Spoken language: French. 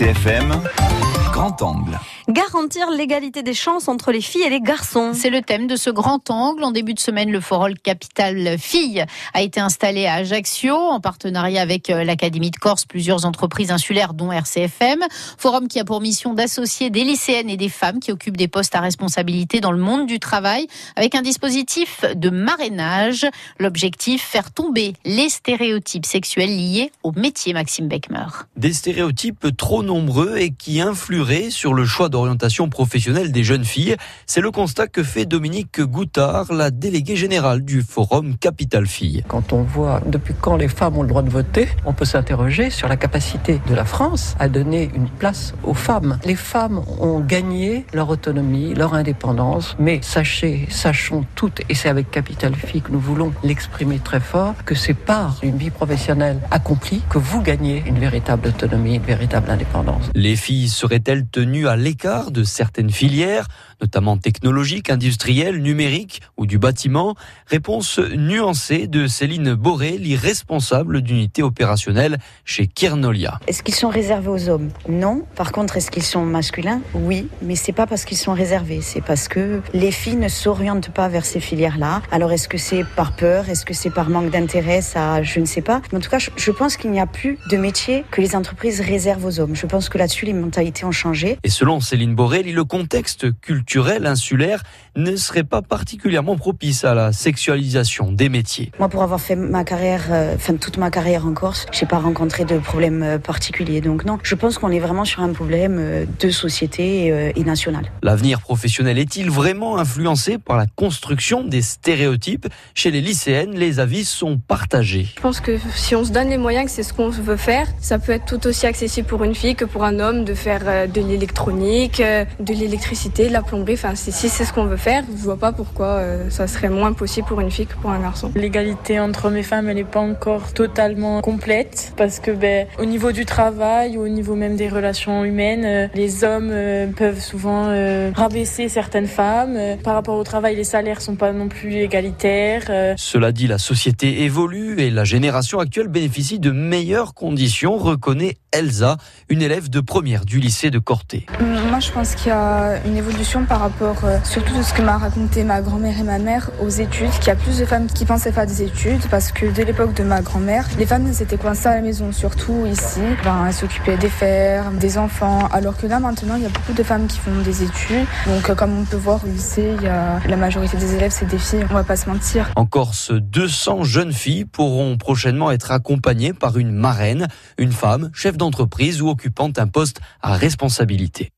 RCFM, Grand Angle. Garantir l'égalité des chances entre les filles et les garçons. C'est le thème de ce grand angle. En début de semaine, le forum Capital Filles a été installé à Ajaccio en partenariat avec euh, l'Académie de Corse, plusieurs entreprises insulaires dont RCFM. Forum qui a pour mission d'associer des lycéennes et des femmes qui occupent des postes à responsabilité dans le monde du travail avec un dispositif de marrainage. L'objectif, faire tomber les stéréotypes sexuels liés au métier Maxime Beckmer. Des stéréotypes trop nombreux et qui influeraient sur le choix d'orientation professionnelle des jeunes filles. C'est le constat que fait Dominique Goutard, la déléguée générale du Forum Capital Filles. Quand on voit depuis quand les femmes ont le droit de voter, on peut s'interroger sur la capacité de la France à donner une place aux femmes. Les femmes ont gagné leur autonomie, leur indépendance, mais sachez, sachons toutes, et c'est avec Capital Filles que nous voulons l'exprimer très fort, que c'est par une vie professionnelle accomplie que vous gagnez une véritable autonomie, une véritable indépendance. Les filles seraient-elles tenues à l'écart de certaines filières, notamment technologiques, industrielles, numériques ou du bâtiment Réponse nuancée de Céline Boré, l'irresponsable d'unité opérationnelle chez Kiernolia. Est-ce qu'ils sont réservés aux hommes? Non. Par contre, est-ce qu'ils sont masculins? Oui, mais c'est pas parce qu'ils sont réservés, c'est parce que les filles ne s'orientent pas vers ces filières-là. Alors est-ce que c'est par peur? Est-ce que c'est par manque d'intérêt? Ça, je ne sais pas. En tout cas, je pense qu'il n'y a plus de métier que les entreprises réservent aux hommes. Je pense que là-dessus, les mentalités ont changé. Et selon Céline Borrelli, le contexte culturel insulaire ne serait pas particulièrement propice à la sexualisation des métiers. Moi, pour avoir fait ma carrière, euh, enfin toute ma carrière en Corse, j'ai pas rencontré de problème euh, particulier. Donc non, je pense qu'on est vraiment sur un problème euh, de société euh, et national. L'avenir professionnel est-il vraiment influencé par la construction des stéréotypes Chez les lycéennes, les avis sont partagés. Je pense que si on se donne les moyens, que c'est ce qu'on veut faire, ça peut être tout aussi accessible pour une fille que pour un homme de faire de l'électronique, euh, de l'électricité, de la plomberie. Enfin, si si c'est ce qu'on veut faire, je vois pas pourquoi euh, ça serait moins possible pour une fille que pour un garçon. L'égalité entre hommes et femmes, elle n'est pas encore totalement complète parce que ben, au niveau du travail ou au niveau même des relations humaines, euh, les hommes euh, peuvent souvent euh, rabaisser certaines femmes. Par rapport au travail, les salaires sont pas non plus égalitaires. euh, Cela dit, la société évolue et la génération actuelle bénéficie de meilleures conditions, reconnaît Elsa, une élève de première du lycée de Corté. Moi, je pense qu'il y a une évolution par rapport, euh, surtout de ce que m'a raconté ma grand-mère et ma mère, aux études, qu'il y a plus de femmes qui pensaient faire des études, parce que dès l'époque de ma grand-mère, les femmes elles étaient coincées à la maison, surtout ici. Ben, elles s'occupaient des fermes, des enfants, alors que là, maintenant, il y a beaucoup de femmes qui font des études. Donc, euh, comme on peut voir au lycée, il y a la majorité des élèves, c'est des filles, on va pas se mentir. En Corse, 200 jeunes filles pourront prochainement être accompagnées par une marraine, une femme, chef d'entreprise ou occupant un poste à responsabilité.